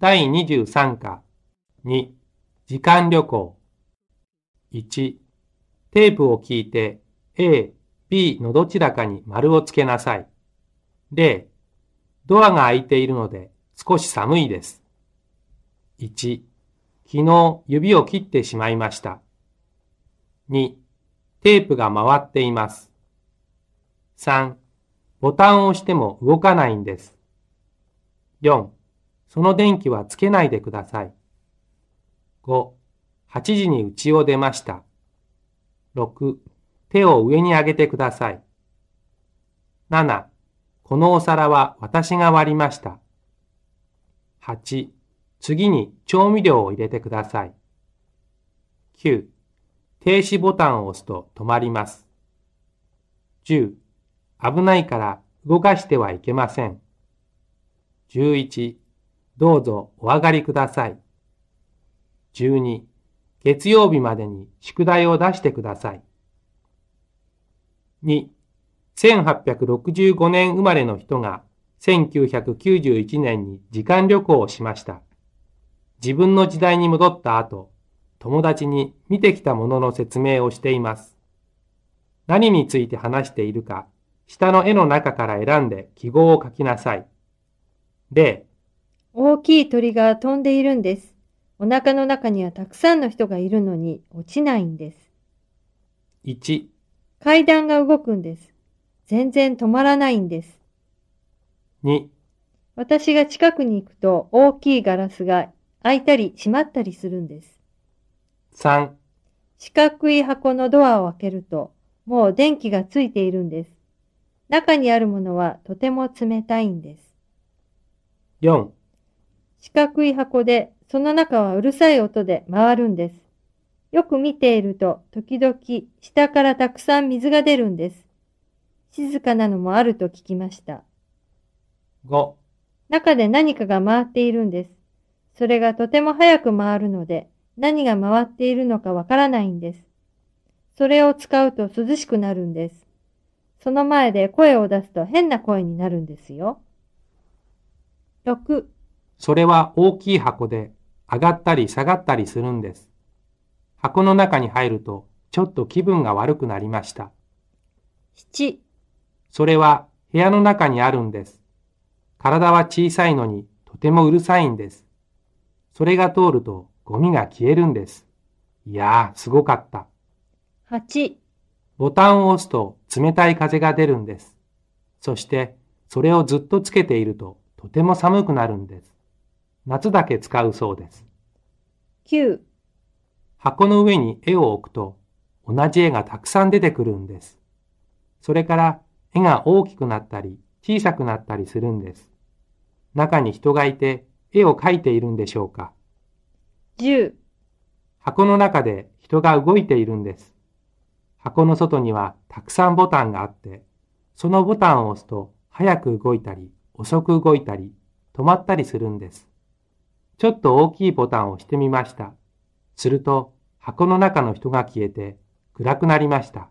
第23課2時間旅行1テープを聞いて A、B のどちらかに丸をつけなさい。0ドアが開いているので少し寒いです。1昨日指を切ってしまいました。2テープが回っています。3ボタンを押しても動かないんです。4その電気はつけないでください。5、8時に家を出ました。6、手を上に上げてください。7、このお皿は私が割りました。8、次に調味料を入れてください。9、停止ボタンを押すと止まります。10、危ないから動かしてはいけません。11、どうぞお上がりください。12、月曜日までに宿題を出してください。2、1865年生まれの人が1991年に時間旅行をしました。自分の時代に戻った後、友達に見てきたものの説明をしています。何について話しているか、下の絵の中から選んで記号を書きなさい。例、大きい鳥が飛んでいるんです。お腹の中にはたくさんの人がいるのに落ちないんです。1、階段が動くんです。全然止まらないんです。2、私が近くに行くと大きいガラスが開いたり閉まったりするんです。3、四角い箱のドアを開けるともう電気がついているんです。中にあるものはとても冷たいんです。4、四角い箱で、その中はうるさい音で回るんです。よく見ていると、時々下からたくさん水が出るんです。静かなのもあると聞きました。5中で何かが回っているんです。それがとても早く回るので、何が回っているのかわからないんです。それを使うと涼しくなるんです。その前で声を出すと変な声になるんですよ。6それは大きい箱で上がったり下がったりするんです。箱の中に入るとちょっと気分が悪くなりました。7それは部屋の中にあるんです。体は小さいのにとてもうるさいんです。それが通るとゴミが消えるんです。いやー、すごかった。8ボタンを押すと冷たい風が出るんです。そしてそれをずっとつけているととても寒くなるんです。夏だけ使うそうです。9箱の上に絵を置くと同じ絵がたくさん出てくるんです。それから絵が大きくなったり小さくなったりするんです。中に人がいて絵を描いているんでしょうか。10箱の中で人が動いているんです。箱の外にはたくさんボタンがあって、そのボタンを押すと早く動いたり遅く動いたり止まったりするんです。ちょっと大きいボタンを押してみました。すると箱の中の人が消えて暗くなりました。